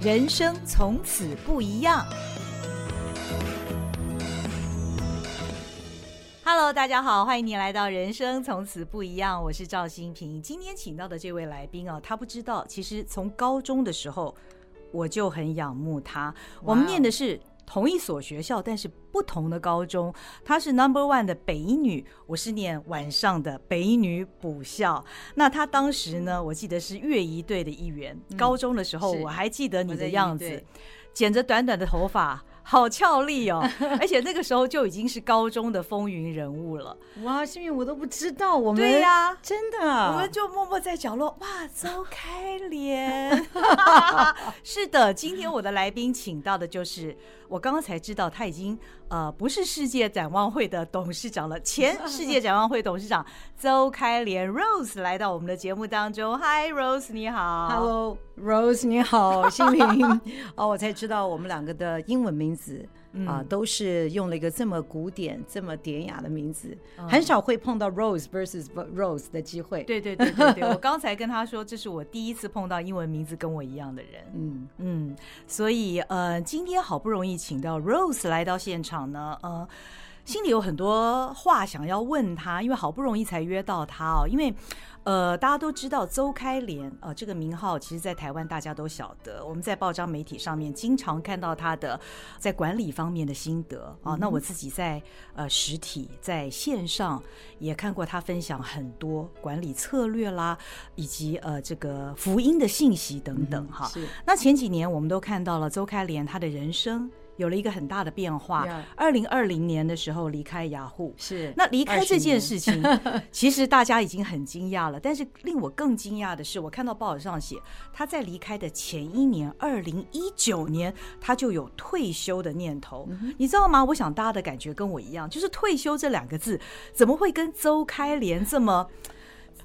人生从此不一样。Hello，大家好，欢迎你来到《人生从此不一样》，我是赵新平。今天请到的这位来宾啊，他不知道，其实从高中的时候我就很仰慕他。我们念的是。同一所学校，但是不同的高中。她是 Number One 的北一女，我是念晚上的北一女补校。那她当时呢，我记得是乐仪队的一员。嗯、高中的时候，我还记得你的样子，剪着短短的头发。好俏丽哦，而且那个时候就已经是高中的风云人物了。哇，幸运我都不知道，我们对呀、啊，真的，我们就默默在角落。哇，邹开莲，是的，今天我的来宾请到的就是我刚刚才知道他已经呃不是世界展望会的董事长了，前世界展望会董事长邹开莲 Rose 来到我们的节目当中。Hi Rose，你好。Hello Rose，你好，心屏。哦，我才知道我们两个的英文名字。子啊，都是用了一个这么古典、这么典雅的名字，很少会碰到 Rose versus Rose 的机会。对对对对对，我刚才跟他说，这是我第一次碰到英文名字跟我一样的人。嗯嗯，所以呃，今天好不容易请到 Rose 来到现场呢，呃，心里有很多话想要问他，因为好不容易才约到他哦，因为。呃，大家都知道邹开莲呃，这个名号其实，在台湾大家都晓得。我们在报章媒体上面经常看到他的在管理方面的心得啊。那我自己在呃实体在线上也看过他分享很多管理策略啦，以及呃这个福音的信息等等哈。是。那前几年我们都看到了邹开莲他的人生。有了一个很大的变化。二零二零年的时候离开雅虎，是那离开这件事情，其实大家已经很惊讶了。但是令我更惊讶的是，我看到报纸上写，他在离开的前一年，二零一九年，他就有退休的念头。你知道吗？我想大家的感觉跟我一样，就是退休这两个字，怎么会跟周开莲这么？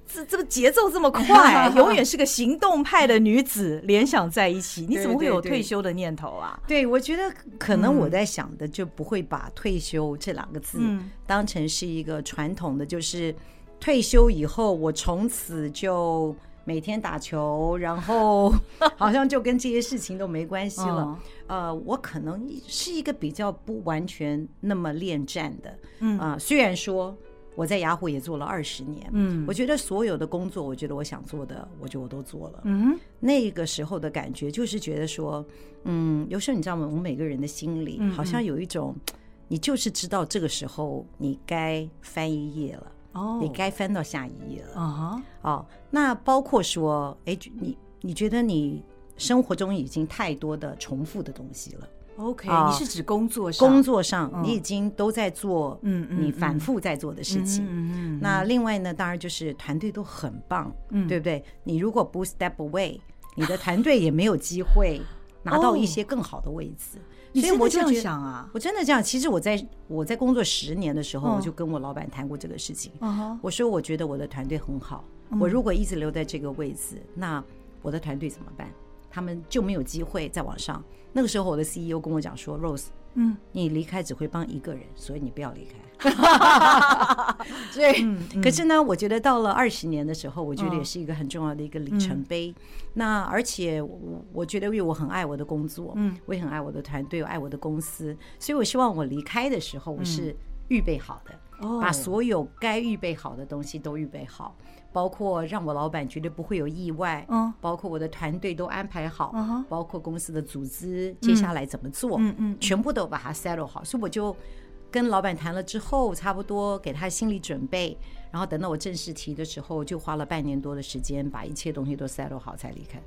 这这个节奏这么快，永远是个行动派的女子联想在一起，你怎么会有退休的念头啊？对，我觉得可能我在想的就不会把退休这两个字当成是一个传统的，就是退休以后我从此就每天打球，然后 好像就跟这些事情都没关系了。呃，我可能是一个比较不完全那么恋战的，嗯啊，虽然说。我在雅虎也做了二十年，嗯，我觉得所有的工作，我觉得我想做的，我就我都做了，嗯，那个时候的感觉就是觉得说，嗯，有时候你知道吗？我们每个人的心里好像有一种，你就是知道这个时候你该翻一页了，哦，你该翻到下一页了，啊哈，哦，那包括说，哎，你你觉得你生活中已经太多的重复的东西了。OK，你是指工作上？工作上，你已经都在做，嗯嗯，你反复在做的事情。嗯嗯。那另外呢，当然就是团队都很棒，嗯，对不对？你如果不 step away，你的团队也没有机会 拿到一些更好的位置。所以我就这样想啊，我真的这样。其实我在我在工作十年的时候，我就跟我老板谈过这个事情。我说我觉得我的团队很好，我如果一直留在这个位置，那我的团队怎么办？他们就没有机会再往上。那个时候，我的 CEO 跟我讲说：“Rose，嗯，你离开只会帮一个人，所以你不要离开。”所以，嗯、可是呢，我觉得到了二十年的时候，我觉得也是一个很重要的一个里程碑。哦、那而且我，我觉得，因为我很爱我的工作，嗯，我也很爱我的团队，我爱我的公司，所以我希望我离开的时候，我是预备好的，嗯、把所有该预备好的东西都预备好。包括让我老板绝对不会有意外，嗯，包括我的团队都安排好，嗯，包括公司的组织接下来怎么做，嗯嗯，全部都把它 settle 好。所以我就跟老板谈了之后，差不多给他心理准备，然后等到我正式提的时候，就花了半年多的时间把一切东西都 settle 好才离开。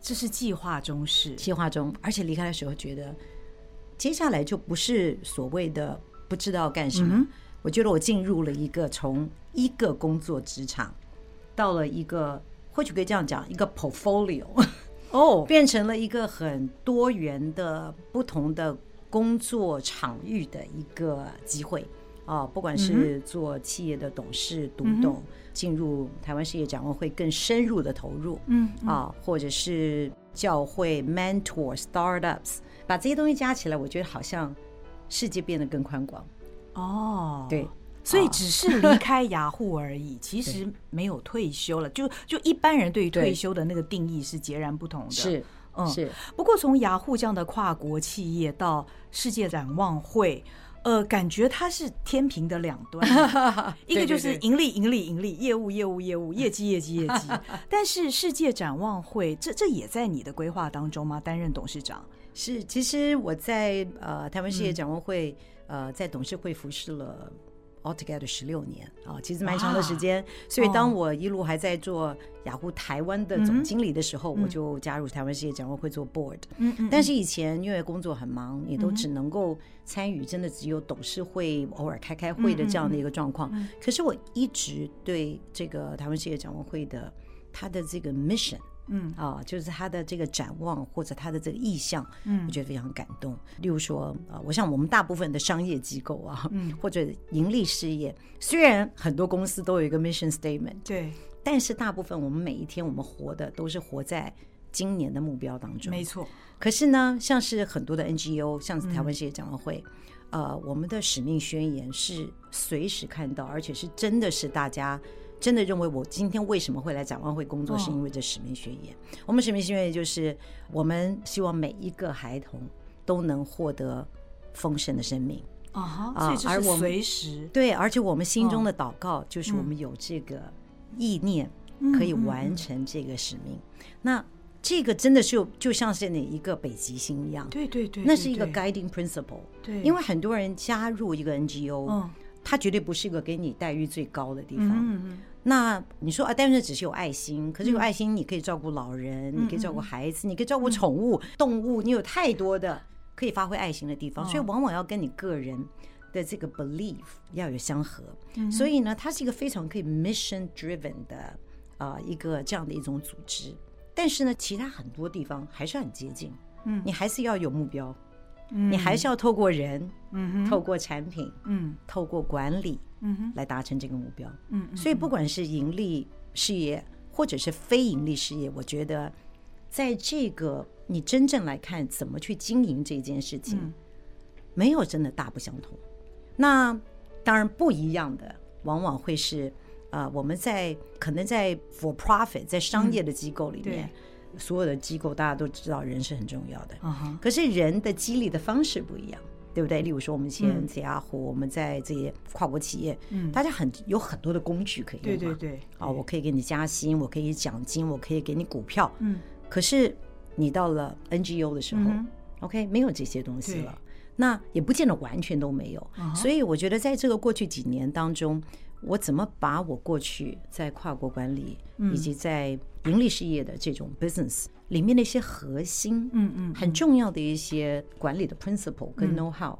这是计划中事，计划中，而且离开的时候觉得接下来就不是所谓的不知道干什么，我觉得我进入了一个从一个工作职场。到了一个或许可以这样讲，一个 portfolio 哦，变成了一个很多元的不同的工作场域的一个机会。啊，不管是做企业的董事、独董，进入台湾事业展望会更深入的投入，嗯。啊，或者是教会 mentor startups，把这些东西加起来，我觉得好像世界变得更宽广。哦，对。所以只是离开雅虎而已，其实没有退休了。就就一般人对于退休的那个定义是截然不同的。是嗯，是。不过从雅虎这样的跨国企业到世界展望会。呃，感觉它是天平的两端，一个就是盈利、盈利、盈利，业务、业务、业务，业绩、业绩、业绩。但是世界展望会，这这也在你的规划当中吗？担任董事长？是，其实我在呃台湾世界展望会，嗯、呃，在董事会服侍了。Altogether 十六年啊，其实蛮长的时间。所以当我一路还在做雅虎台湾的总经理的时候，我就加入台湾世界展望会做 board。嗯嗯。但是以前因为工作很忙，也都只能够参与，真的只有董事会偶尔开开会的这样的一个状况。可是我一直对这个台湾世界展望会的它的这个 mission。嗯啊，就是他的这个展望或者他的这个意向，嗯，我觉得非常感动。例如说，啊，我想我们大部分的商业机构啊，嗯，或者盈利事业，虽然很多公司都有一个 mission statement，对，但是大部分我们每一天我们活的都是活在今年的目标当中，没错。可是呢，像是很多的 NGO，像是台湾世界展望会，呃，我们的使命宣言是随时看到，而且是真的是大家。真的认为我今天为什么会来展望会工作，是因为这使命宣言。哦、我们使命宣言就是我们希望每一个孩童都能获得丰盛的生命啊哈！啊，而我们随时对，而且我们心中的祷告就是我们有这个意念可以完成这个使命。那这个真的是就像是那一个北极星一样，对对对，那是一个 guiding principle。对，因为很多人加入一个 NGO，嗯。它绝对不是一个给你待遇最高的地方。嗯嗯，那你说啊，但是只是有爱心，可是有爱心，你可以照顾老人，嗯、你可以照顾孩子，嗯、你可以照顾宠物、嗯、动物，你有太多的可以发挥爱心的地方，哦、所以往往要跟你个人的这个 belief 要有相合。嗯、所以呢，它是一个非常可以 mission driven 的啊、呃、一个这样的一种组织。但是呢，其他很多地方还是很接近。嗯，你还是要有目标。你还是要透过人，嗯，透过产品，嗯，透过管理，嗯，来达成这个目标，嗯，所以不管是盈利事业或者是非盈利事业，我觉得在这个你真正来看怎么去经营这件事情，没有真的大不相同。那当然不一样的，往往会是啊，我们在可能在 for profit 在商业的机构里面。所有的机构，大家都知道人是很重要的。Uh. 可是人的激励的方式不一样，对不对？例如说，我们现在雅虎，我们在这些跨国企业，嗯，大家很有很多的工具可以用。对对对。啊，我可以给你加薪，我可以奖金，我可以给你股票。嗯。可是你到了 NGO 的时候，嗯，OK，没有这些东西了。那也不见得完全都没有。Uh. 所以我觉得，在这个过去几年当中。我怎么把我过去在跨国管理以及在盈利事业的这种 business 里面的一些核心，嗯嗯，很重要的一些管理的 principle 跟 know how，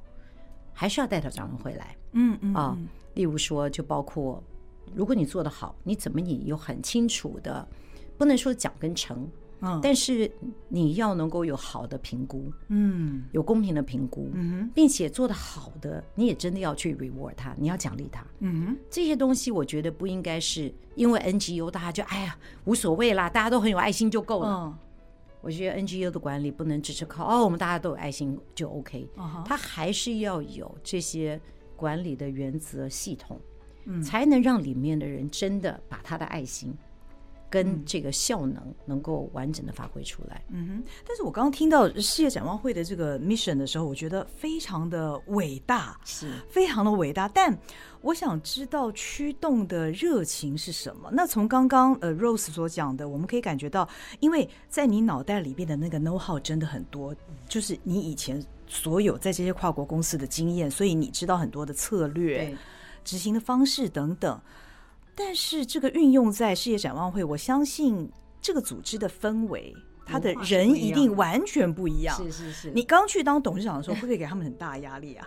还是要带到咱们回来，嗯嗯啊，例如说，就包括如果你做得好，你怎么你有很清楚的，不能说讲跟成。嗯，但是你要能够有好的评估，嗯，有公平的评估，嗯哼，并且做的好的，你也真的要去 reward 他，你要奖励他，嗯哼，这些东西我觉得不应该是因为 NGO 大家就哎呀无所谓啦，大家都很有爱心就够了。嗯，我觉得 NGO 的管理不能只是靠哦，我们大家都有爱心就 OK，他还是要有这些管理的原则系统，嗯，才能让里面的人真的把他的爱心。跟这个效能能够完整的发挥出来。嗯哼，但是我刚刚听到世界展望会的这个 mission 的时候，我觉得非常的伟大，是非常的伟大。但我想知道驱动的热情是什么？那从刚刚呃 Rose 所讲的，我们可以感觉到，因为在你脑袋里边的那个 know how 真的很多，就是你以前所有在这些跨国公司的经验，所以你知道很多的策略、执行的方式等等。但是这个运用在世界展望会，我相信这个组织的氛围，他的人一定完全不一样。是是是。你刚去当董事长的时候，会不会给他们很大压力啊？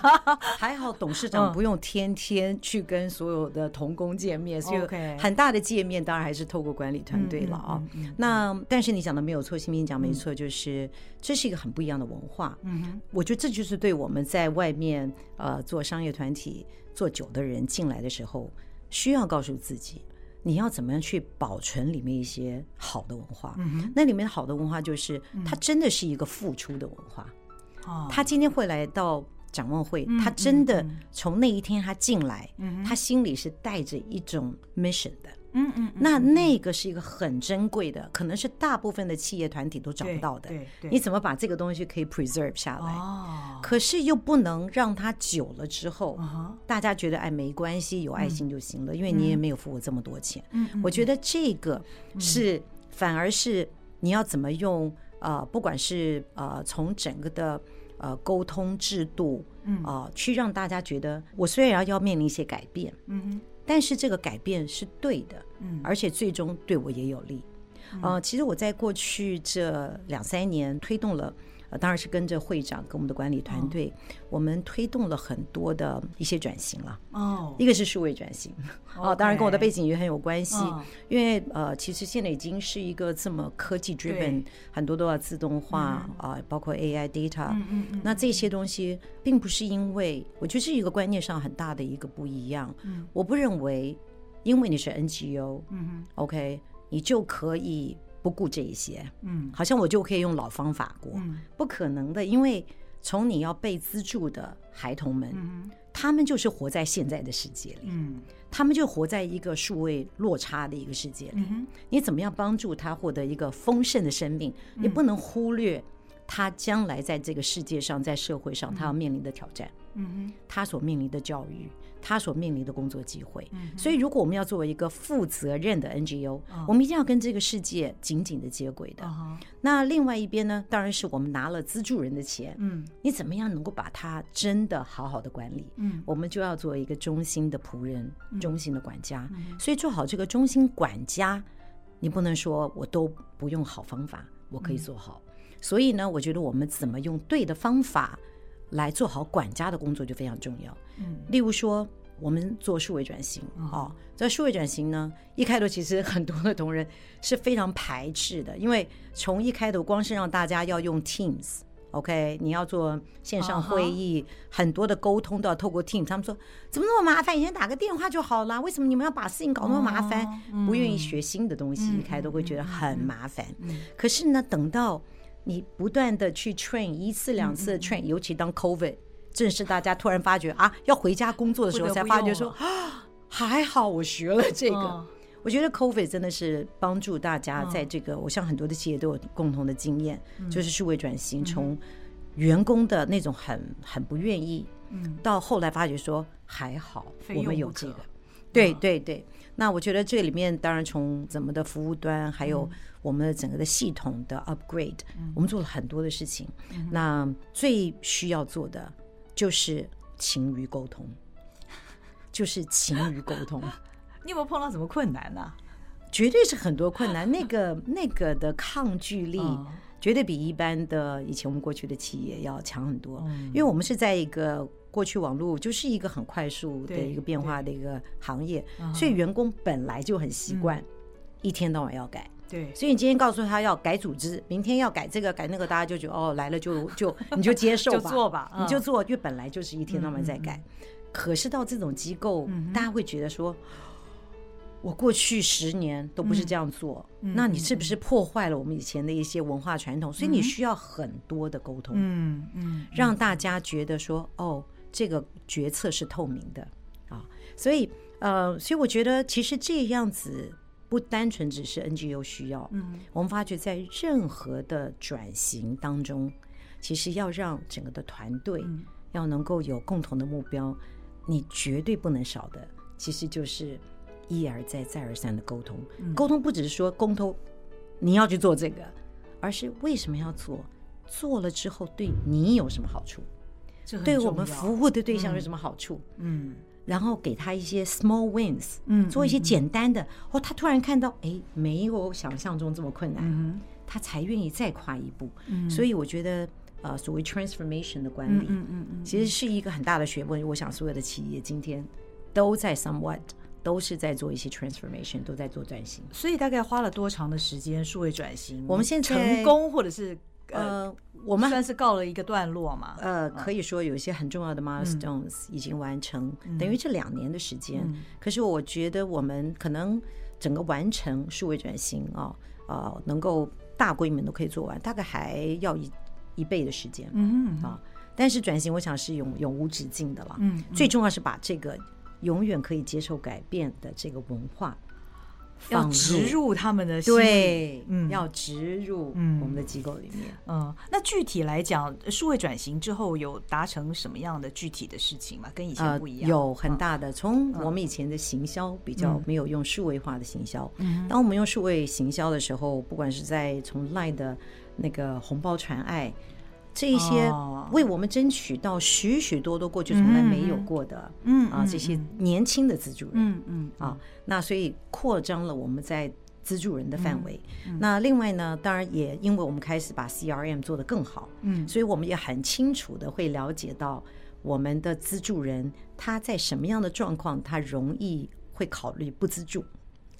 还好董事长不用天天去跟所有的同工见面，所以很大的界面当然还是透过管理团队了啊。那但是你讲的没有错，新民讲没错，就是这是一个很不一样的文化。嗯哼，我觉得这就是对我们在外面呃做商业团体做久的人进来的时候。需要告诉自己，你要怎么样去保存里面一些好的文化。嗯哼，那里面好的文化就是，它真的是一个付出的文化。哦，他今天会来到展望会，他真的从那一天他进来，他心里是带着一种 mission 的。嗯嗯，那那个是一个很珍贵的，可能是大部分的企业团体都找不到的。对对，你怎么把这个东西可以 preserve 下来？哦，可是又不能让它久了之后，大家觉得哎没关系，有爱心就行了，因为你也没有付我这么多钱。嗯，我觉得这个是反而是你要怎么用呃，不管是呃从整个的呃沟通制度，嗯啊，去让大家觉得我虽然要面临一些改变，嗯。但是这个改变是对的，嗯，而且最终对我也有利。呃，其实我在过去这两三年推动了。当然是跟着会长跟我们的管理团队，我们推动了很多的一些转型了。哦，一个是数位转型，哦，当然跟我的背景也很有关系。因为呃，其实现在已经是一个这么科技 driven，很多都要自动化啊，包括 AI data。嗯嗯。那这些东西并不是因为，我觉得是一个观念上很大的一个不一样。嗯。我不认为，因为你是 NGO，嗯 OK，你就可以。不顾这一些，嗯，好像我就可以用老方法过，嗯，不可能的，因为从你要被资助的孩童们，嗯，他们就是活在现在的世界里，嗯，他们就活在一个数位落差的一个世界里，嗯，你怎么样帮助他获得一个丰盛的生命？你不能忽略他将来在这个世界上，在社会上他要面临的挑战，嗯，他所面临的教育。他所面临的工作机会，所以如果我们要作为一个负责任的 NGO，我们一定要跟这个世界紧紧的接轨的。那另外一边呢，当然是我们拿了资助人的钱，嗯，你怎么样能够把它真的好好的管理？嗯，我们就要做一个中心的仆人，中心的管家。所以做好这个中心管家，你不能说我都不用好方法，我可以做好。所以呢，我觉得我们怎么用对的方法。来做好管家的工作就非常重要。嗯，例如说，我们做数位转型，哦，在数位转型呢，一开头其实很多的同仁是非常排斥的，因为从一开头光是让大家要用 Teams，OK，你要做线上会议，很多的沟通都要透过 Teams，他们说怎么那么麻烦？以前打个电话就好了，为什么你们要把事情搞那么麻烦？不愿意学新的东西，一开头会觉得很麻烦。可是呢，等到你不断的去 train 一次两次的 train，尤其当 COVID 正是大家突然发觉啊要回家工作的时候，才发觉说啊还好我学了这个。我觉得 COVID 真的是帮助大家在这个，我像很多的企业都有共同的经验，就是数位转型，从员工的那种很很不愿意，到后来发觉说还好我们有这个，对对对。那我觉得这里面当然从怎么的服务端还有。我们的整个的系统的 upgrade，我们做了很多的事情。那最需要做的就是勤于沟通，就是勤于沟通。你有没有碰到什么困难呢？绝对是很多困难。那个那个的抗拒力，绝对比一般的以前我们过去的企业要强很多。因为我们是在一个过去网络就是一个很快速的一个变化的一个行业，所以员工本来就很习惯一天到晚要改。对，所以你今天告诉他要改组织，明天要改这个改那个，大家就觉得哦，来了就就 你就接受吧，就做吧，你就做，因为本来就是一天到晚在改。可是到这种机构，大家会觉得说，我过去十年都不是这样做，那你是不是破坏了我们以前的一些文化传统？所以你需要很多的沟通，嗯嗯，让大家觉得说，哦，这个决策是透明的啊。所以呃，所以我觉得其实这样子。不单纯只是 NGO 需要，嗯，我们发觉在任何的转型当中，其实要让整个的团队要能够有共同的目标，你绝对不能少的，其实就是一而再再而三的沟通。沟通不只是说沟通你要去做这个，而是为什么要做，做了之后对你有什么好处，对我们服务的对象有什么好处？嗯。然后给他一些 small wins，嗯，做一些简单的，哦，他突然看到，哎，没有想象中这么困难，嗯，他才愿意再跨一步。嗯，所以我觉得，呃，所谓 transformation 的管理，嗯嗯嗯，其实是一个很大的学问。我想所有的企业今天都在 somewhat 都是在做一些 transformation，都在做转型。所以大概花了多长的时间数位转型？我们现在成功或者是？呃，我们算是告了一个段落嘛。呃，可以说有一些很重要的 milestones 已经完成，等于这两年的时间。可是我觉得我们可能整个完成数位转型啊，呃，能够大规模都可以做完，大概还要一一倍的时间。嗯啊，但是转型我想是永永无止境的了。嗯，最重要是把这个永远可以接受改变的这个文化要植入他们的心，对，嗯，要植入我们的机构里面。嗯，那具体来讲，数位转型之后有达成什么样的具体的事情吗？跟以前不一样？呃、有很大的。从我们以前的行销比较没有用数位化的行销，嗯，当我们用数位行销的时候，不管是在从 LINE 的那个红包传爱。这一些为我们争取到许许多多过去从来没有过的，嗯啊，这些年轻的资助人，嗯嗯啊，那所以扩张了我们在资助人的范围。那另外呢，当然也因为我们开始把 CRM 做得更好，嗯，所以我们也很清楚的会了解到我们的资助人他在什么样的状况，他容易会考虑不资助。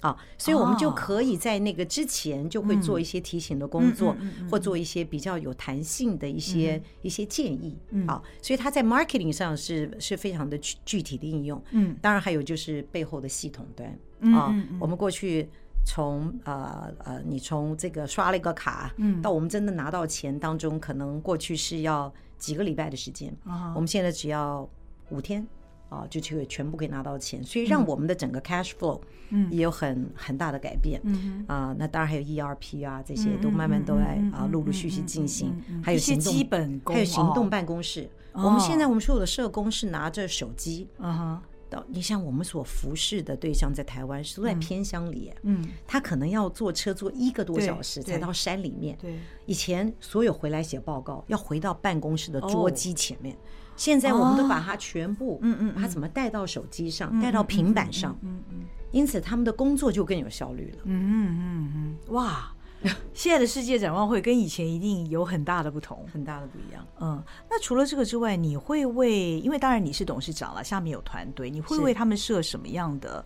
啊，所以我们就可以在那个之前就会做一些提醒的工作，或做一些比较有弹性的一些一些建议。啊，所以它在 marketing 上是是非常的具具体的应用。嗯，当然还有就是背后的系统端啊，我们过去从呃呃，你从这个刷了一个卡，嗯，到我们真的拿到钱当中，可能过去是要几个礼拜的时间，我们现在只要五天。啊，就就全部可以拿到钱，所以让我们的整个 cash flow 也有很很大的改变。啊，那当然还有 ERP 啊，这些都慢慢都在啊，陆陆续续进行。还有行动基本功，还有行动办公室。我们现在我们所有的社工是拿着手机，到你像我们所服侍的对象在台湾是都在偏乡里，嗯，他可能要坐车坐一个多小时才到山里面。对，以前所有回来写报告要回到办公室的桌机前面。现在我们都把它全部，嗯嗯，把它怎么带到手机上，带到平板上，嗯嗯，因此他们的工作就更有效率了，嗯嗯嗯嗯，哇，现在的世界展望会跟以前一定有很大的不同，很大的不一样，嗯，那除了这个之外，你会为，因为当然你是董事长了，下面有团队，你会为他们设什么样的？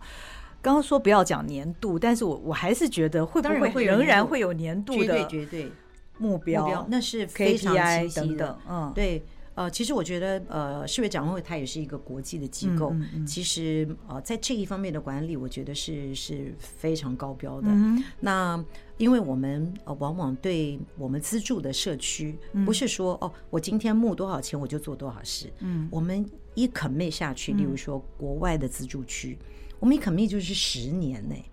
刚刚说不要讲年度，但是我我还是觉得会不会仍然会有年度的绝对目标，那是非常清晰的，嗯，对。呃，其实我觉得，呃，世卫展望会它也是一个国际的机构。嗯嗯、其实，呃，在这一方面的管理，我觉得是是非常高标的。嗯、那因为我们呃，往往对我们资助的社区，不是说哦，我今天募多少钱我就做多少事。嗯，我们一 commit 下去，例如说国外的资助区，嗯、我们一 commit 就是十年内，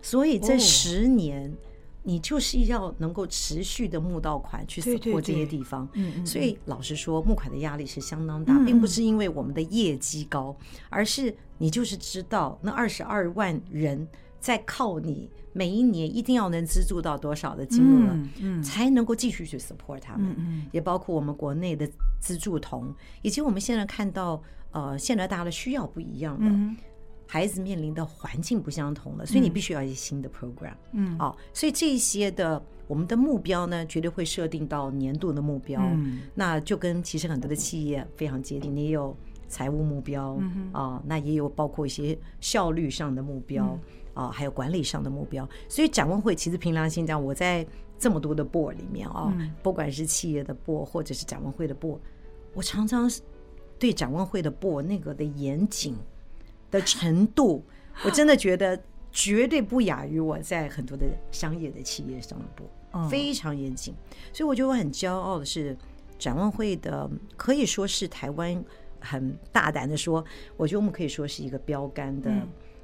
所以这十年。哦你就是要能够持续的募到款去 support 这些地方，所以老实说，募款的压力是相当大，并不是因为我们的业绩高，而是你就是知道那二十二万人在靠你每一年一定要能资助到多少的金额，才能够继续去 support 他们，也包括我们国内的资助同，以及我们现在看到呃，现在大家的需要不一样了。孩子面临的环境不相同了，所以你必须要一些新的 program。嗯，哦，所以这一些的我们的目标呢，绝对会设定到年度的目标。嗯，那就跟其实很多的企业非常接近，你有财务目标，嗯啊，那也有包括一些效率上的目标，啊，还有管理上的目标。所以展望会其实凭良心讲，我在这么多的 board 里面啊，不管是企业的 board 或者是展望会的 board，我常常对展望会的 board 那个的严谨。的程度，我真的觉得绝对不亚于我在很多的商业的企业上的播，非常严谨。所以我觉得我很骄傲的是，展望会的可以说是台湾很大胆的说，我觉得我们可以说是一个标杆的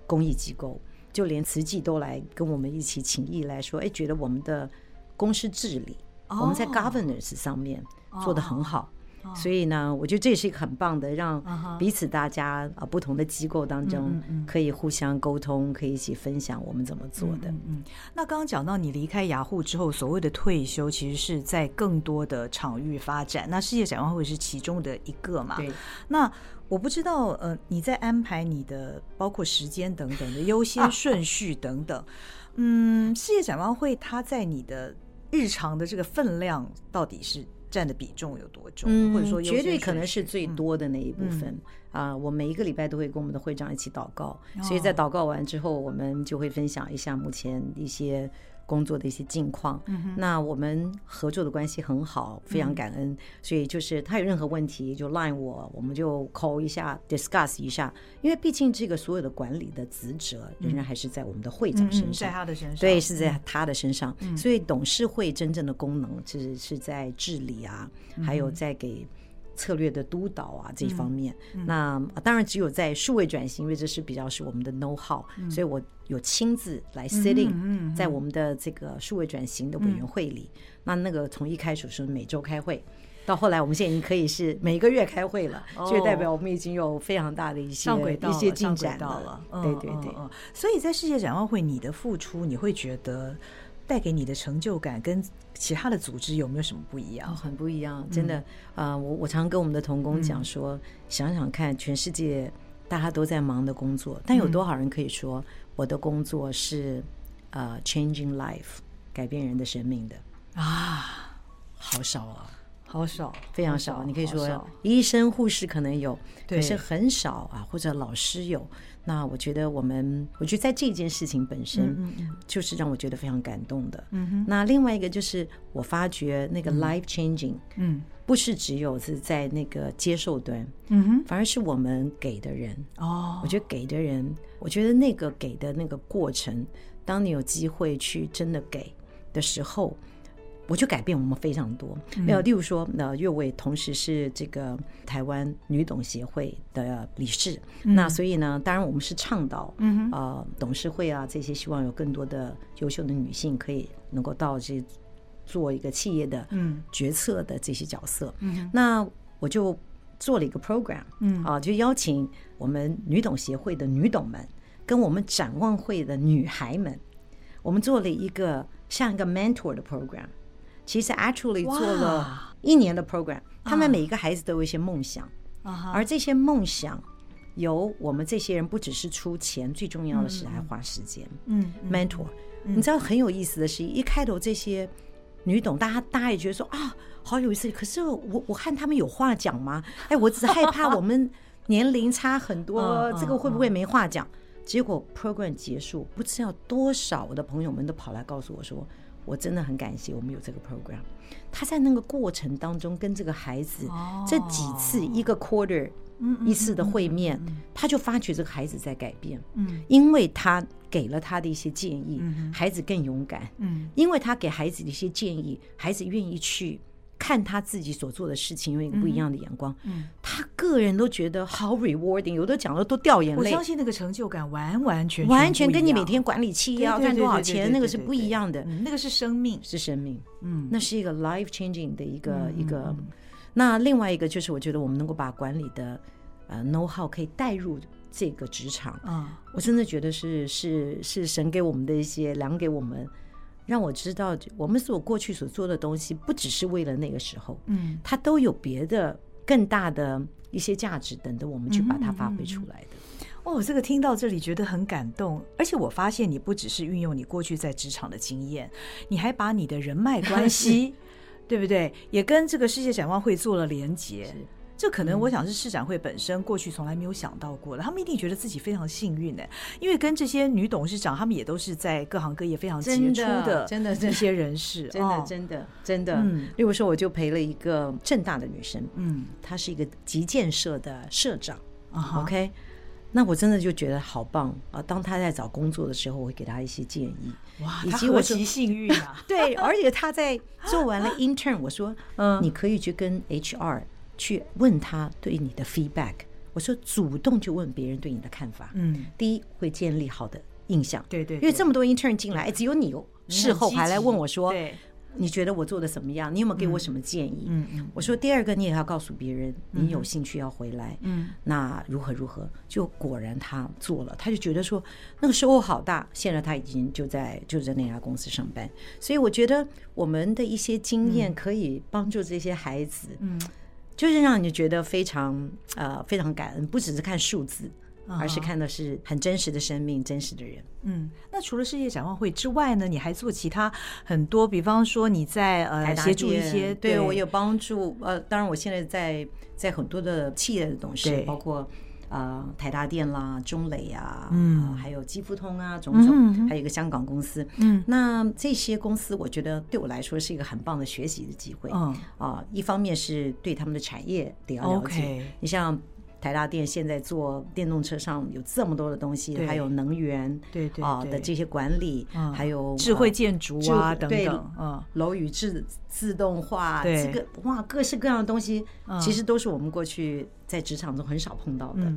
公益机构，就连慈济都来跟我们一起请益来说，哎，觉得我们的公司治理，我们在 governance 上面做得很好。所以呢，我觉得这也是一个很棒的，让彼此大家啊不同的机构当中可以互相沟通，可以一起分享我们怎么做的。嗯，那刚刚讲到你离开雅虎之后，所谓的退休，其实是在更多的场域发展。那世界展望会是其中的一个嘛？对。那我不知道，呃，你在安排你的包括时间等等的优先 顺序等等。嗯，世界展望会它在你的日常的这个分量到底是？占的比重有多重？嗯，或者说绝对可能是最多的那一部分啊！我每一个礼拜都会跟我们的会长一起祷告，所以在祷告完之后，我们就会分享一下目前一些。工作的一些近况，那我们合作的关系很好，非常感恩。所以就是他有任何问题就 line 我，我们就 call 一下，discuss 一下。因为毕竟这个所有的管理的职责仍然还是在我们的会长身上，在他的身上，对，是在他的身上。所以董事会真正的功能其实是在治理啊，还有在给策略的督导啊这一方面。那当然只有在数位转型，因为这是比较是我们的 know how，、嗯、所以我有亲自来 sitting 在我们的这个数位转型的委员会里。那那个从一开始是每周开会。到后来，我们现在已经可以是每个月开会了，就代表我们已经有非常大的一些一些进展了。对对对，所以在世界展望会，你的付出，你会觉得带给你的成就感跟其他的组织有没有什么不一样？很不一样，真的。啊，我我常跟我们的童工讲说，想想看，全世界大家都在忙的工作，但有多少人可以说我的工作是呃 changing life 改变人的生命的啊？好少啊。好少，非常少。你可以说医生、护士可能有，可是很少啊。或者老师有。那我觉得我们，我觉得在这件事情本身，就是让我觉得非常感动的。嗯哼。那另外一个就是，我发觉那个 life changing，嗯，不是只有是在那个接受端，嗯哼，反而是我们给的人。哦。我觉得给的人，我觉得那个给的那个过程，当你有机会去真的给的时候。我就改变我们非常多，没有，例如说，呃，岳伟同时是这个台湾女董协会的理事，嗯、那所以呢，当然我们是倡导，嗯董事会啊这些，希望有更多的优秀的女性可以能够到这做一个企业的嗯。决策的这些角色，嗯，那我就做了一个 program，嗯。啊，就邀请我们女董协会的女董们跟我们展望会的女孩们，我们做了一个像一个 mentor 的 program。其实 actually 做了一年的 program，他们每一个孩子都有一些梦想，而这些梦想由我们这些人不只是出钱，最重要的是还花时间。嗯，mentor，你知道很有意思的是，一开头这些女董，大家大家也觉得说啊，好有意思。可是我我看他们有话讲吗？哎，我只是害怕我们年龄差很多，这个会不会没话讲？结果 program 结束，不知道多少我的朋友们都跑来告诉我说。我真的很感谢我们有这个 program，他在那个过程当中跟这个孩子这几次一个 quarter 一次的会面，他就发觉这个孩子在改变，因为他给了他的一些建议，孩子更勇敢，因为他给孩子的一些建议，孩子愿意去。看他自己所做的事情，用一个不一样的眼光，嗯，他个人都觉得好 rewarding，有的讲的都掉眼泪。我相信那个成就感完完全全完全跟你每天管理企业要赚多少钱那个是不一样的，那个是生命，是生命，嗯，那是一个 life changing 的一个一个。那另外一个就是，我觉得我们能够把管理的呃 know how 可以带入这个职场啊，我真的觉得是是是神给我们的一些量给我们。让我知道，我们所过去所做的东西，不只是为了那个时候，嗯，它都有别的更大的一些价值，等着我们去把它发挥出来的。哦，这个听到这里觉得很感动，而且我发现你不只是运用你过去在职场的经验，你还把你的人脉关系，对不对？也跟这个世界展望会做了连结。这可能我想是市展会本身过去从来没有想到过的，他们一定觉得自己非常幸运的，因为跟这些女董事长，他们也都是在各行各业非常杰出的，真的这些人士，真的真的真的。例如说，我就陪了一个正大的女生，嗯，她是一个集建社的社长，OK，那我真的就觉得好棒啊！当她在找工作的时候，我会给她一些建议，哇，以及我极幸运啊，对，而且她在做完了 intern，我说，嗯，你可以去跟 HR。去问他对你的 feedback，我说主动去问别人对你的看法。嗯，第一会建立好的印象。对对，因为这么多 intern 进来，只有你事后还来问我说，你觉得我做的怎么样？你有没有给我什么建议？嗯嗯，我说第二个你也要告诉别人，你有兴趣要回来。嗯，那如何如何？就果然他做了，他就觉得说那个收获好大。现在他已经就在就在那家公司上班，所以我觉得我们的一些经验可以帮助这些孩子。嗯。就是让你觉得非常呃非常感恩，不只是看数字，而是看的是很真实的生命，真实的人。嗯，那除了世界展望会之外呢，你还做其他很多，比方说你在呃协助一些，对，对我有帮助。呃，当然我现在在在很多的企业的董事，包括。啊、呃，台达电啦，中磊啊，嗯、呃，还有基富通啊，种种，嗯、还有一个香港公司，嗯，那这些公司，我觉得对我来说是一个很棒的学习的机会，嗯，啊、呃，一方面是对他们的产业得要了解你像台达电现在做电动车上有这么多的东西，还有能源对对啊的这些管理，还有智慧建筑啊等等，嗯，楼宇自自动化，这个哇，各式各样的东西，其实都是我们过去在职场中很少碰到的。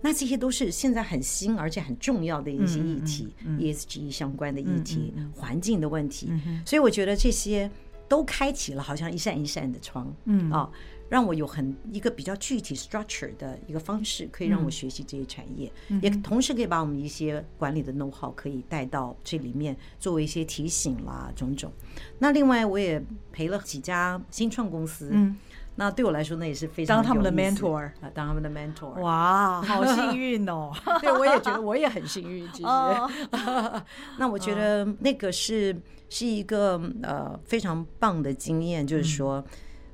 那这些都是现在很新而且很重要的一些议题，ESG 相关的议题，环境的问题。所以我觉得这些都开启了好像一扇一扇的窗，嗯。啊。让我有很一个比较具体 structure 的一个方式，可以让我学习这些产业，嗯、也同时可以把我们一些管理的 know how 可以带到这里面，作为一些提醒啦种种。那另外我也陪了几家新创公司，嗯，那对我来说那也是非常当他们的 mentor 啊，当他们的 mentor，哇，好幸运哦！对，我也觉得我也很幸运，其实。哦、那我觉得那个是是一个呃非常棒的经验，就是说。嗯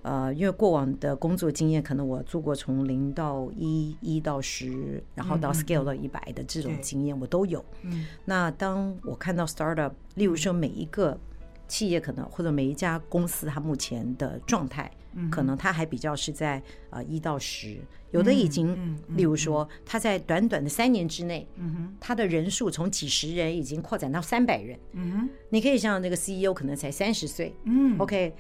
呃，因为过往的工作经验，可能我做过从零到一、一到十，然后到 scale 到一百的这种经验，我都有。嗯，那当我看到 startup，例如说每一个企业可能或者每一家公司，它目前的状态，可能它还比较是在呃一到十，有的已经，例如说它在短短的三年之内，嗯哼，它的人数从几十人已经扩展到三百人。嗯哼，你可以想想那个 CEO 可能才三十岁。嗯，OK。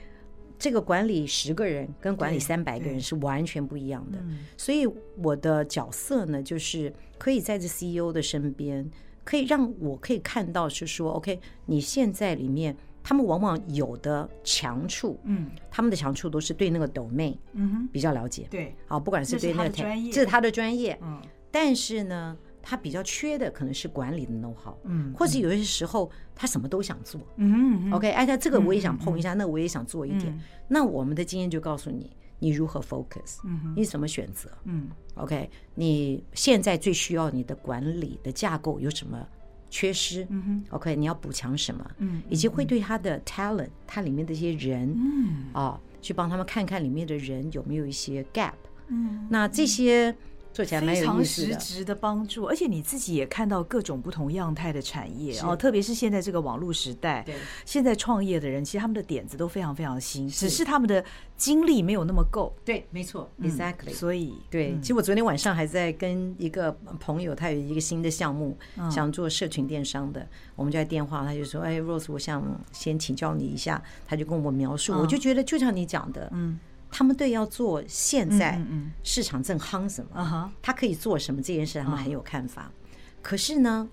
这个管理十个人跟管理三百个人是完全不一样的，所以我的角色呢，就是可以在这 CEO 的身边，可以让我可以看到是说，OK，你现在里面他们往往有的强处，嗯，他们的强处都是对那个 domain，嗯比较了解，对，好，不管是对那个专业，这是他的专业，嗯，但是呢。他比较缺的可能是管理的 know-how，嗯，或者有些时候他什么都想做，嗯，OK，哎，他这个我也想碰一下，那我也想做一点。那我们的经验就告诉你，你如何 focus，嗯，你怎么选择，嗯，OK，你现在最需要你的管理的架构有什么缺失，嗯 OK，你要补强什么，嗯，以及会对他的 talent，它里面的一些人，嗯，啊，去帮他们看看里面的人有没有一些 gap，嗯，那这些。做起来蛮有意思的，非常实质的帮助，而且你自己也看到各种不同样态的产业哦，特别是现在这个网络时代，对，现在创业的人其实他们的点子都非常非常新，只是他们的精力没有那么够。对，没错，exactly。所以，对，其实我昨天晚上还在跟一个朋友，他有一个新的项目，想做社群电商的，我们就在电话，他就说：“哎，Rose，我想先请教你一下。”他就跟我描述，我就觉得就像你讲的，嗯。他们对要做现在市场正夯什么，他可以做什么这件事，他们很有看法。可是呢，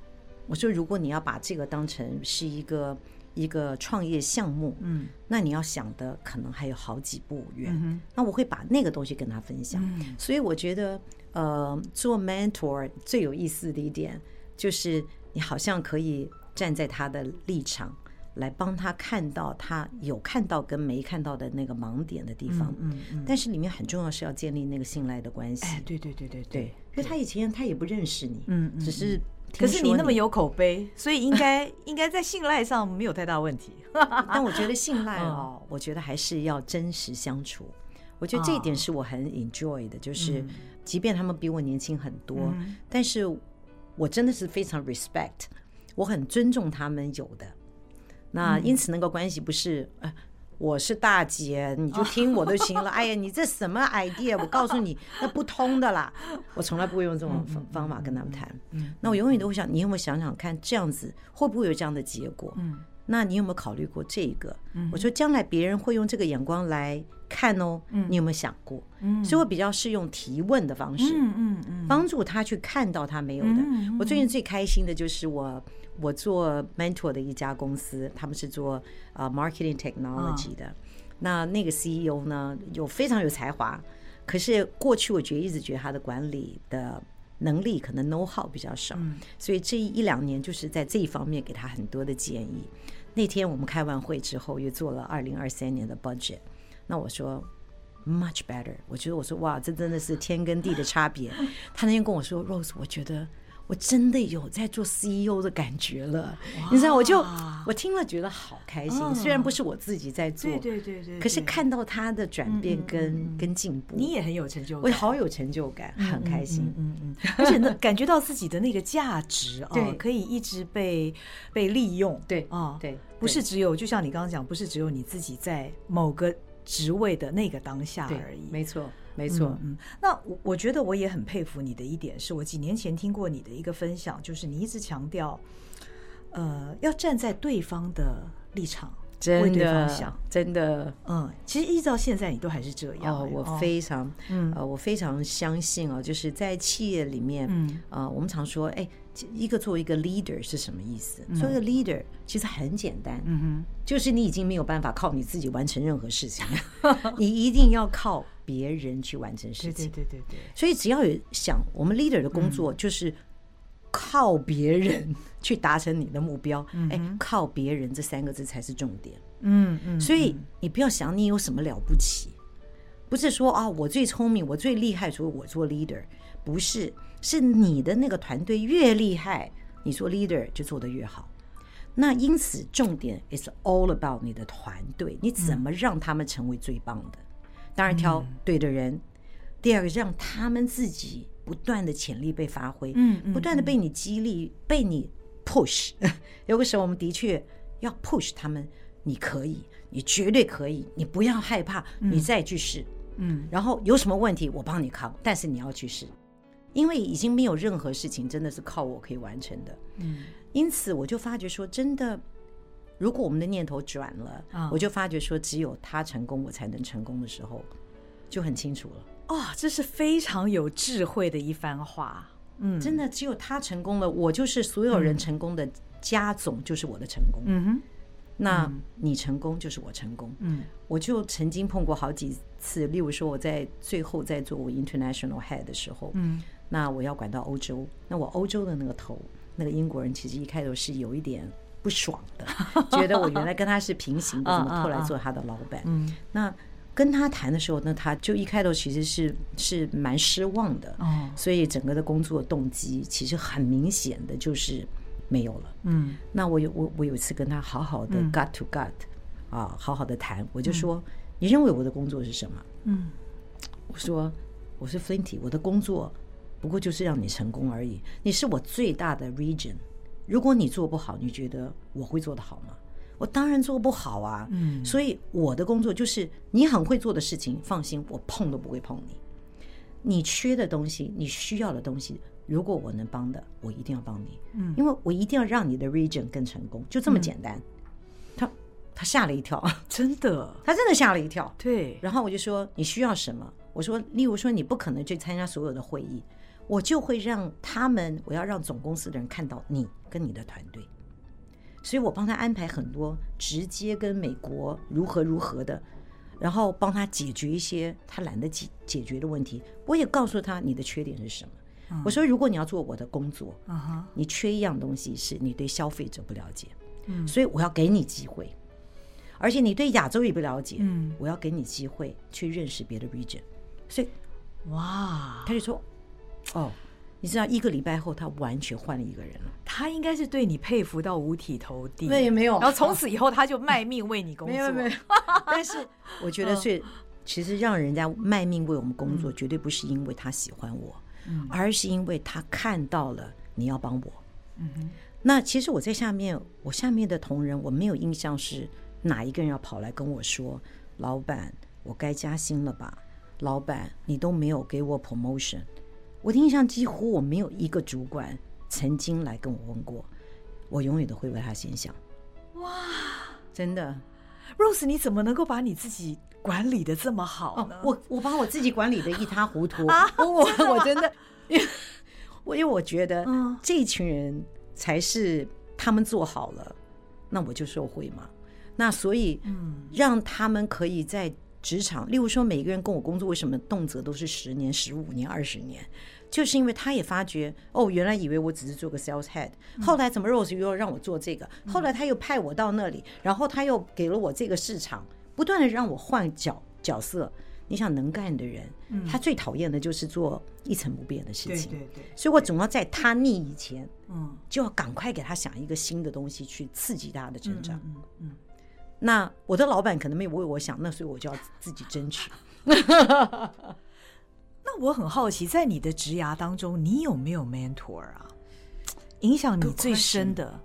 我说如果你要把这个当成是一个一个创业项目，嗯，那你要想的可能还有好几步远。那我会把那个东西跟他分享。所以我觉得，呃，做 mentor 最有意思的一点就是你好像可以站在他的立场。来帮他看到他有看到跟没看到的那个盲点的地方，嗯嗯，但是里面很重要是要建立那个信赖的关系。哎，对对对对对，因为他以前他也不认识你，嗯，只是可是你那么有口碑，所以应该 应该在信赖上没有太大问题。但我觉得信赖哦，我觉得还是要真实相处。我觉得这一点是我很 enjoy 的，就是即便他们比我年轻很多，但是我真的是非常 respect，我很尊重他们有的。那因此那个关系不是，呃，我是大姐，你就听我就行了。哎呀，你这什么 idea？我告诉你，那不通的啦。我从来不会用这种方方法跟他们谈。那我永远都会想，你有没有想想看，这样子会不会有这样的结果？那你有没有考虑过这个？我说将来别人会用这个眼光来看哦。你有没有想过？所以我比较是用提问的方式，嗯嗯帮助他去看到他没有的。我最近最开心的就是我。我做 mentor 的一家公司，他们是做啊 marketing technology 的。那那个 CEO 呢，有非常有才华，可是过去我觉得一直觉得他的管理的能力可能 know how 比较少，所以这一两年就是在这一方面给他很多的建议。那天我们开完会之后，又做了二零二三年的 budget。那我说 much better，我觉得我说哇，这真的是天跟地的差别。他那天跟我说 Rose，我觉得。我真的有在做 CEO 的感觉了，你知道，我就我听了觉得好开心。虽然不是我自己在做，对对对对，可是看到他的转变跟跟进步，你也很有成就感，我好有成就感，很开心。嗯嗯，而且呢，感觉到自己的那个价值啊，可以一直被被利用。对啊，对，不是只有就像你刚刚讲，不是只有你自己在某个。职位的那个当下而已。没错，没错。嗯，那我我觉得我也很佩服你的一点是，我几年前听过你的一个分享，就是你一直强调，呃，要站在对方的立场。为对方想，真的，嗯，其实一直到现在，你都还是这样。哦，我非常，嗯，呃，我非常相信啊，就是在企业里面，嗯，呃，我们常说，哎，一个作为一个 leader 是什么意思？作为一个 leader 其实很简单，嗯哼，就是你已经没有办法靠你自己完成任何事情，你一定要靠别人去完成事情。对对对对。所以只要有想，我们 leader 的工作就是。靠别人去达成你的目标，哎、嗯，靠别人这三个字才是重点。嗯嗯，所以你不要想你有什么了不起，不是说啊我最聪明，我最厉害，所以我做 leader，不是，是你的那个团队越厉害，你做 leader 就做得越好。那因此重点 is all about 你的团队，你怎么让他们成为最棒的？当然挑对的人，嗯、第二个让他们自己。不断的潜力被发挥，嗯，不断的被你激励，被你 push。有个时候，我们的确要 push 他们，你可以，你绝对可以，你不要害怕，你再去试，嗯，然后有什么问题我帮你扛，但是你要去试，因为已经没有任何事情真的是靠我可以完成的，嗯，因此我就发觉说，真的，如果我们的念头转了，我就发觉说，只有他成功，我才能成功的时候，就很清楚了。哦，这是非常有智慧的一番话。嗯，真的，只有他成功了，我就是所有人成功的加总，就是我的成功。嗯哼，那你成功就是我成功。嗯，我就曾经碰过好几次，例如说我在最后在做我 international head 的时候，嗯，那我要管到欧洲，那我欧洲的那个头，那个英国人其实一开头是有一点不爽的，觉得我原来跟他是平行的，怎么后来做他的老板？嗯，那。跟他谈的时候，那他就一开头其实是是蛮失望的，哦，所以整个的工作动机其实很明显的就是没有了。嗯，那我有我我有一次跟他好好的 gut to gut，啊，好好的谈，我就说，你认为我的工作是什么？嗯，我说我是 Flinty，我的工作不过就是让你成功而已。你是我最大的 region，如果你做不好，你觉得我会做得好吗？我当然做不好啊，嗯，所以我的工作就是你很会做的事情，放心，我碰都不会碰你。你缺的东西，你需要的东西，如果我能帮的，我一定要帮你，嗯，因为我一定要让你的 region 更成功，就这么简单。他他吓了一跳，真的，他真的吓了一跳。对，然后我就说你需要什么？我说，例如说你不可能去参加所有的会议，我就会让他们，我要让总公司的人看到你跟你的团队。所以我帮他安排很多直接跟美国如何如何的，然后帮他解决一些他懒得解解决的问题。我也告诉他你的缺点是什么。我说，如果你要做我的工作，你缺一样东西是你对消费者不了解，所以我要给你机会。而且你对亚洲也不了解，我要给你机会去认识别的 region。所以，哇，他就说，哦。你知道一个礼拜后，他完全换了一个人了。他应该是对你佩服到五体投地。那，也没有。然后从此以后，他就卖命为你工作。没 有没有。但是我觉得是，其实让人家卖命为我们工作，绝对不是因为他喜欢我，而是因为他看到了你要帮我。嗯哼。那其实我在下面，我下面的同仁，我没有印象是哪一个人要跑来跟我说：“老板，我该加薪了吧？”老板，你都没有给我 promotion。我的印象几乎我没有一个主管曾经来跟我问过，我永远都会为他先想。哇，真的，Rose，你怎么能够把你自己管理的这么好呢？哦、我我把我自己管理的一塌糊涂。啊、我我真的，因 为我因为我觉得这一群人才是他们做好了，那我就受惠嘛。那所以，嗯，让他们可以在。职场，例如说，每个人跟我工作，为什么动辄都是十年、十五年、二十年？就是因为他也发觉，哦，原来以为我只是做个 sales head，后来怎么 Rose 又让我做这个？后来他又派我到那里，然后他又给了我这个市场，不断的让我换角角色。你想能干的人，他最讨厌的就是做一成不变的事情。对对对，所以我总要在他腻以前，嗯，就要赶快给他想一个新的东西去刺激他的成长。嗯嗯。那我的老板可能没有为我想，那所以我就要自己争取。那我很好奇，在你的职涯当中，你有没有 mentor 啊？影响你最深的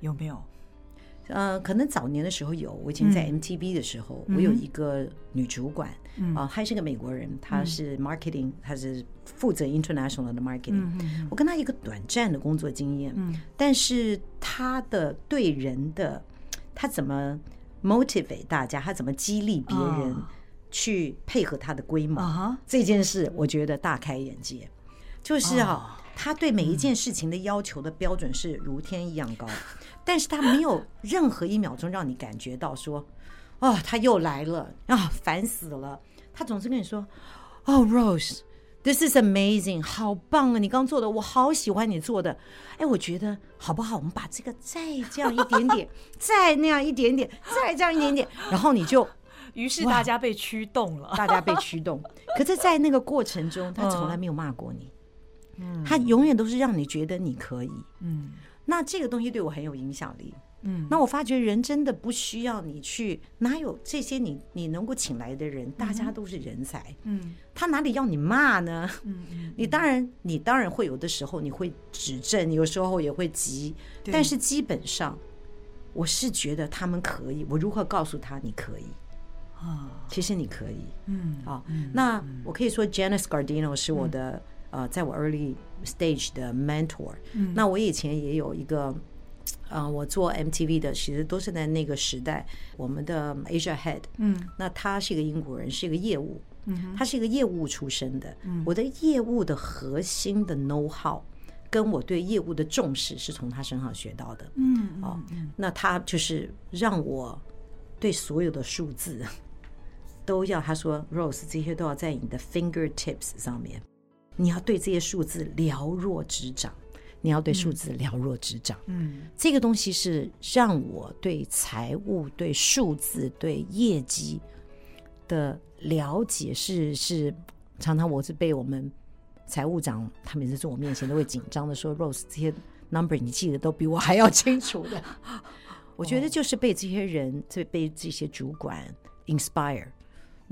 有没有？呃，可能早年的时候有，我以前在 MTV 的时候，嗯、我有一个女主管，啊、嗯。呃，她是个美国人，她是 marketing，她是负责 international 的 marketing，嗯、我跟她一个短暂的工作经验，嗯、但是她的对人的，她怎么 motivate 大家，他怎么激励别人去配合他的规模，哦、这件事我觉得大开眼界，就是啊，她、哦、对每一件事情的要求的标准是如天一样高。但是他没有任何一秒钟让你感觉到说，哦，他又来了啊，烦死了。他总是跟你说，哦，Rose，this is amazing，好棒啊，你刚做的，我好喜欢你做的。哎，我觉得好不好？我们把这个再这样一点点，再那样一点点，再这样一点点，然后你就，于是大家被驱动了，大家被驱动。可是，在那个过程中，他从来没有骂过你，嗯，他永远都是让你觉得你可以，嗯。那这个东西对我很有影响力，嗯，那我发觉人真的不需要你去，哪有这些你你能够请来的人，大家都是人才，嗯，他哪里要你骂呢？嗯，你当然你当然会有的时候你会指正，有时候也会急，但是基本上我是觉得他们可以，我如何告诉他你可以？啊？其实你可以，嗯，好，那我可以说 Janice Gardino 是我的。呃，在我 early stage 的 mentor，嗯，那我以前也有一个，呃，我做 MTV 的，其实都是在那个时代，我们的 Asia Head，嗯，那他是一个英国人，是一个业务，嗯，他是一个业务出身的，嗯，我的业务的核心的 know how，跟我对业务的重视是从他身上学到的，嗯，哦，那他就是让我对所有的数字都要，他说 Rose 这些都要在你的 fingertips 上面。你要对这些数字了若指掌，你要对数字了若指掌。嗯，这个东西是让我对财务、对数字、对业绩的了解是是，常常我是被我们财务长他每次在我面前都会紧张的说：“Rose，这些 number 你记得都比我还要清楚的。”我觉得就是被这些人，这被这些主管 inspire。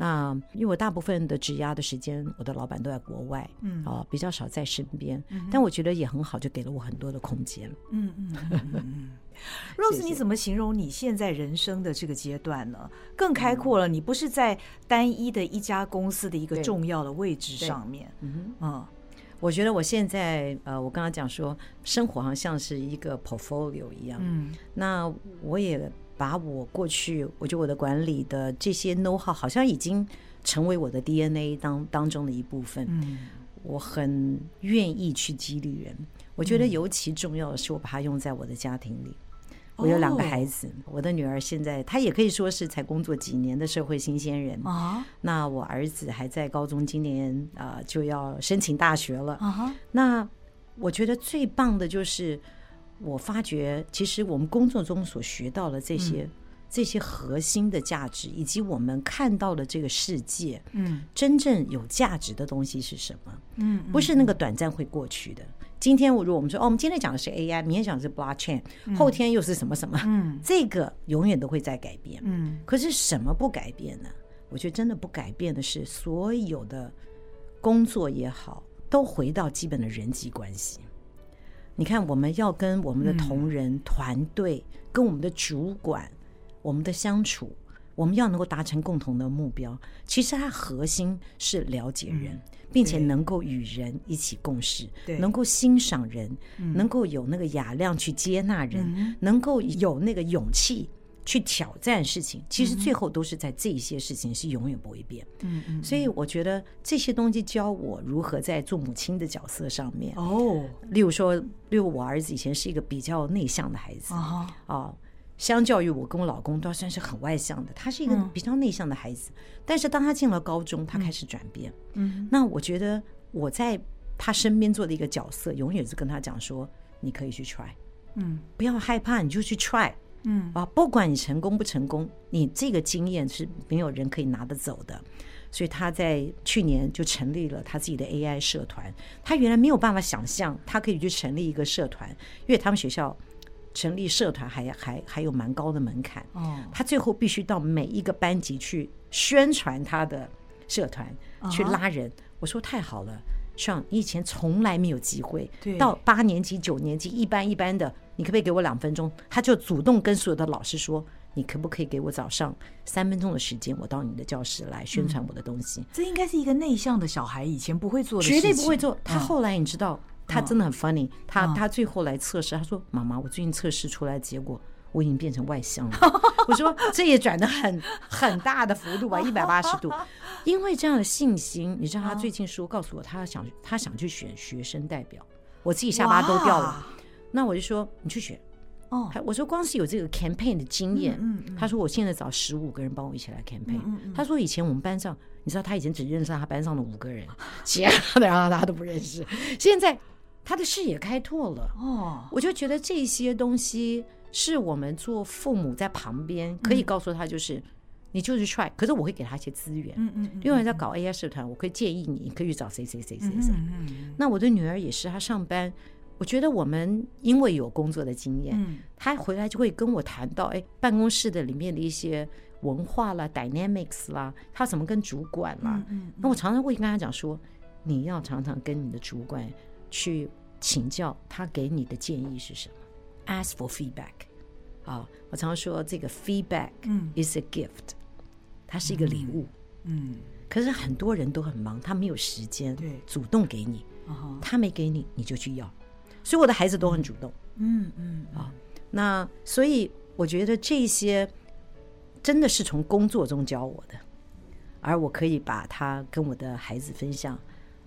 那因为我大部分的职涯的时间，我的老板都在国外，嗯，啊，比较少在身边，嗯，但我觉得也很好，就给了我很多的空间，嗯嗯嗯嗯。Rose，你怎么形容你现在人生的这个阶段呢？更开阔了，你不是在单一的一家公司的一个重要的位置上面，嗯嗯，我觉得我现在，呃，我刚刚讲说，生活好像是一个 portfolio 一样，嗯，那我也。把我过去，我觉得我的管理的这些 know how 好像已经成为我的 DNA 当当中的一部分。嗯，我很愿意去激励人。我觉得尤其重要的是，我把它用在我的家庭里。我有两个孩子，我的女儿现在她也可以说是才工作几年的社会新鲜人啊。那我儿子还在高中，今年啊就要申请大学了。啊，那我觉得最棒的就是。我发觉，其实我们工作中所学到的这些、嗯、这些核心的价值，以及我们看到的这个世界，嗯，真正有价值的东西是什么？嗯，不是那个短暂会过去的。今天，我如果我们说，哦，我们今天讲的是 AI，明天讲的是 Blockchain，后天又是什么什么？嗯，这个永远都会在改变。嗯，可是什么不改变呢？我觉得真的不改变的是，所有的工作也好，都回到基本的人际关系。你看，我们要跟我们的同仁团队、跟我们的主管、我们的相处，我们要能够达成共同的目标。其实它核心是了解人，并且能够与人一起共事，能够欣赏人，能够有那个雅量去接纳人，能够有那个勇气。去挑战事情，其实最后都是在这些事情是永远不会变。嗯嗯，所以我觉得这些东西教我如何在做母亲的角色上面。哦，例如说，例如我儿子以前是一个比较内向的孩子啊，哦，相较于我跟我老公都算是很外向的，他是一个比较内向的孩子。但是当他进了高中，他开始转变。嗯，那我觉得我在他身边做的一个角色，永远是跟他讲说：“你可以去 try，嗯，不要害怕，你就去 try。”嗯啊，不管你成功不成功，你这个经验是没有人可以拿得走的。所以他在去年就成立了他自己的 AI 社团。他原来没有办法想象，他可以去成立一个社团，因为他们学校成立社团还还还有蛮高的门槛。哦，他最后必须到每一个班级去宣传他的社团，去拉人。我说太好了。上你以前从来没有机会，到八年级、九年级一般一般的，你可不可以给我两分钟？他就主动跟所有的老师说，你可不可以给我早上三分钟的时间，我到你的教室来宣传我的东西？这应该是一个内向的小孩以前不会做的事情，绝对不会做。他后来你知道，他真的很 funny，他他最后来测试，他说：“妈妈，我最近测试出来结果。”我已经变成外向了，我说这也转的很很大的幅度吧，一百八十度。因为这样的信心，你知道他最近说告诉我，他想他想去选学生代表，我自己下巴都掉了。那我就说你去选哦，我说光是有这个 campaign 的经验，他说我现在找十五个人帮我一起来 campaign。他说以前我们班上，你知道他以前只认识他班上的五个人，其他的然后他都不认识。现在他的视野开拓了哦，我就觉得这些东西。是我们做父母在旁边可以告诉他，就是、嗯、你就是 try，可是我会给他一些资源。嗯嗯，因为在搞 AI 社团，我可以建议你，你可以去找谁谁谁谁谁。那我的女儿也是，她上班，我觉得我们因为有工作的经验，嗯，她回来就会跟我谈到，哎，办公室的里面的一些文化啦、dynamics 啦，她怎么跟主管啦。嗯，那我常常会跟她讲说，你要常常跟你的主管去请教，他给你的建议是什么。Ask for feedback，啊，我常常说这个 feedback is a gift，它是一个礼物。嗯，可是很多人都很忙，他没有时间主动给你，他没给你，你就去要。所以我的孩子都很主动。嗯嗯，啊，那所以我觉得这些真的是从工作中教我的，而我可以把它跟我的孩子分享。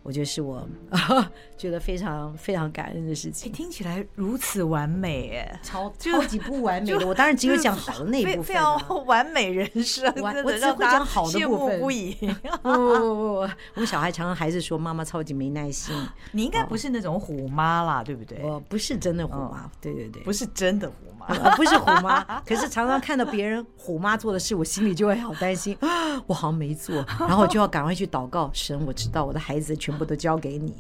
我觉得是我 觉得非常非常感恩的事情。听起来如此完美，哎，超超级不完美的。我当然只有讲好的那一部分，非 常完美人生，我只会讲好的部分，羡慕不已。不不不不，我们小孩常常还是说妈妈超级没耐心。你应该不是那种虎妈啦，对不对？我不是真的虎妈，对对对，不是真的虎妈，我不是虎妈。可是常常看到别人虎妈做的事，我心里就会好担心，我好像没做，然后我就要赶快去祷告神，我知道我的孩子全。部都交给你。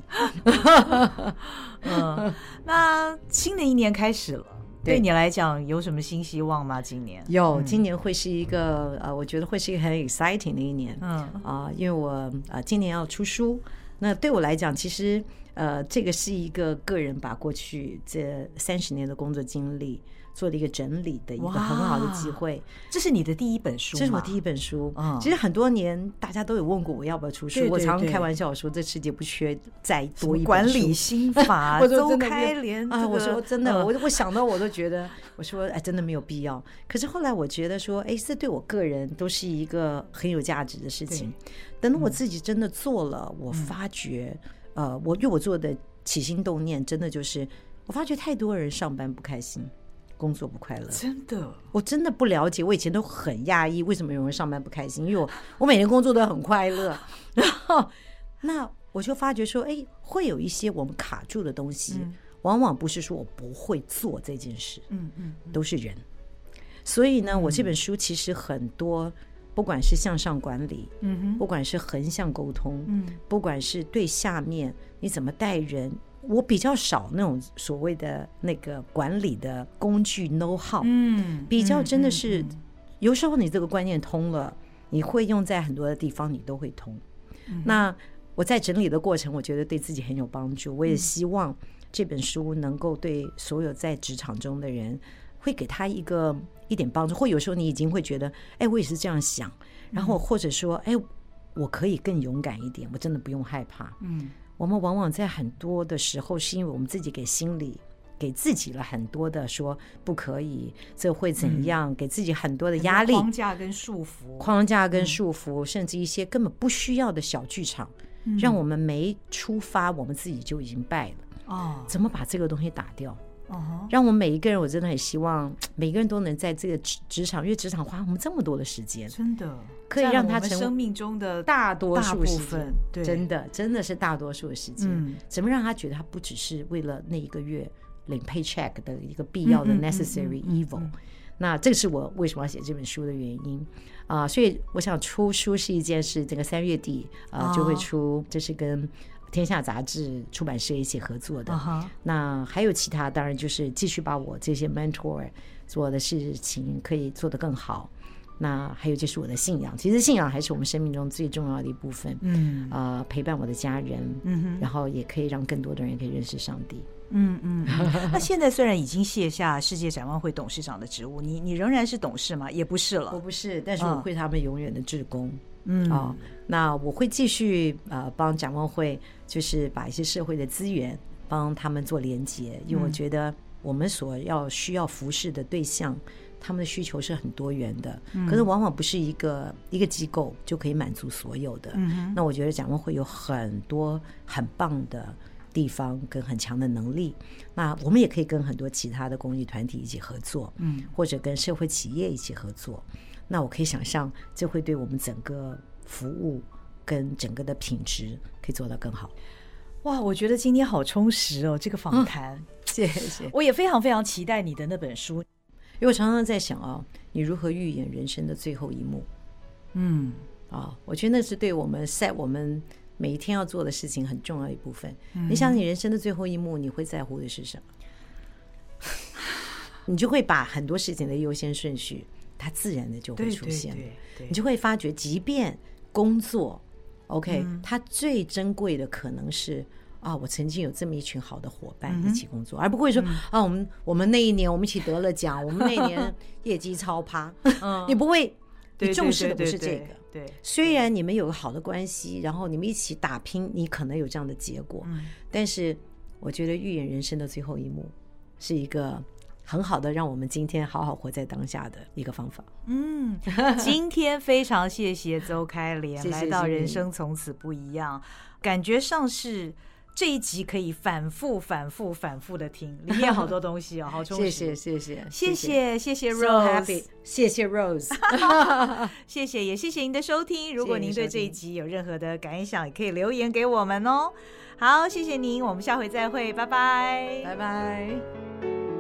嗯，那新的一年开始了，对你来讲有什么新希望吗？今年有，今年会是一个呃，我觉得会是一个很 exciting 的一年。嗯啊，因为我呃今年要出书，那对我来讲，其实呃这个是一个个人把过去这三十年的工作经历。做了一个整理的一个很好的机会，这是你的第一本书，这是我第一本书。其实很多年大家都有问过我要不要出书，我常常开玩笑说这世界不缺再多一本管理心法，周开连啊，我说真的，我我想到我都觉得，我说哎，真的没有必要。可是后来我觉得说，哎，这对我个人都是一个很有价值的事情。等到我自己真的做了，我发觉，呃，我因为我做的起心动念，真的就是我发觉太多人上班不开心。工作不快乐，真的，我真的不了解。我以前都很压抑，为什么有人上班不开心？因为我我每天工作都很快乐。然后，那我就发觉说，哎，会有一些我们卡住的东西，往往不是说我不会做这件事，嗯嗯，都是人。所以呢，我这本书其实很多，不管是向上管理，嗯哼，不管是横向沟通，嗯，不管是对下面你怎么带人。我比较少那种所谓的那个管理的工具 know how，嗯，比较真的是，有时候你这个观念通了，你会用在很多的地方，你都会通。那我在整理的过程，我觉得对自己很有帮助。我也希望这本书能够对所有在职场中的人，会给他一个一点帮助。或有时候你已经会觉得，哎，我也是这样想，然后或者说，哎，我可以更勇敢一点，我真的不用害怕，嗯。我们往往在很多的时候，是因为我们自己给心里给自己了很多的说不可以，这会怎样？嗯、给自己很多的压力、框架跟束缚，框架跟束缚，嗯、甚至一些根本不需要的小剧场，嗯、让我们没出发，我们自己就已经败了。哦，怎么把这个东西打掉？让我们每一个人，我真的很希望 每个人都能在这个职职场，因为职场花我们这么多的时间，真的可以让他成为生命中的大多数部分。对，真的真的是大多数的时间。嗯，怎么让他觉得他不只是为了那一个月领 paycheck 的一个必要的 necessary evil？那这个是我为什么要写这本书的原因啊。所以我想出书是一件事，这个三月底啊就会出，这是跟。天下杂志出版社一起合作的，uh huh. 那还有其他，当然就是继续把我这些 mentor 做的事情可以做得更好。那还有就是我的信仰，其实信仰还是我们生命中最重要的一部分。嗯，呃，陪伴我的家人，嗯哼，然后也可以让更多的人可以认识上帝。嗯嗯，那现在虽然已经卸下世界展望会董事长的职务，你你仍然是董事吗？也不是了，我不是，但是我会他们永远的职工。嗯啊、哦，那我会继续呃帮展望会，就是把一些社会的资源帮他们做连接，因为我觉得我们所要需要服侍的对象，他们的需求是很多元的，可是往往不是一个一个机构就可以满足所有的。嗯那我觉得展望会有很多很棒的。地方跟很强的能力，那我们也可以跟很多其他的公益团体一起合作，嗯，或者跟社会企业一起合作。那我可以想象，这会对我们整个服务跟整个的品质可以做到更好。哇，我觉得今天好充实哦，这个访谈，嗯，谢谢。我也非常非常期待你的那本书，因为我常常在想啊，你如何预演人生的最后一幕？嗯，啊，我觉得那是对我们在我们。每一天要做的事情很重要一部分。你想，你人生的最后一幕，你会在乎的是什么？你就会把很多事情的优先顺序，它自然的就会出现了。你就会发觉，即便工作，OK，它最珍贵的可能是啊，我曾经有这么一群好的伙伴一起工作，而不会说啊，我们我们那一年我们一起得了奖，我们那一年 业绩超趴。你不会，你重视的不是这个。对，虽然你们有个好的关系，然后你们一起打拼，你可能有这样的结果。嗯，但是我觉得预演人生的最后一幕是一个很好的让我们今天好好活在当下的一个方法。嗯，今天非常谢谢周开莲 来到《人生从此不一样》，感觉上是。这一集可以反复、反复、反复的听，里面好多东西哦，好充实。谢谢，谢谢，谢谢，谢谢 Rose，、谢谢 Rose，谢谢，也谢谢您的收听。如果您对这一集有任何的感想，也可以留言给我们哦。好，谢谢您，我们下回再会，拜拜，拜拜。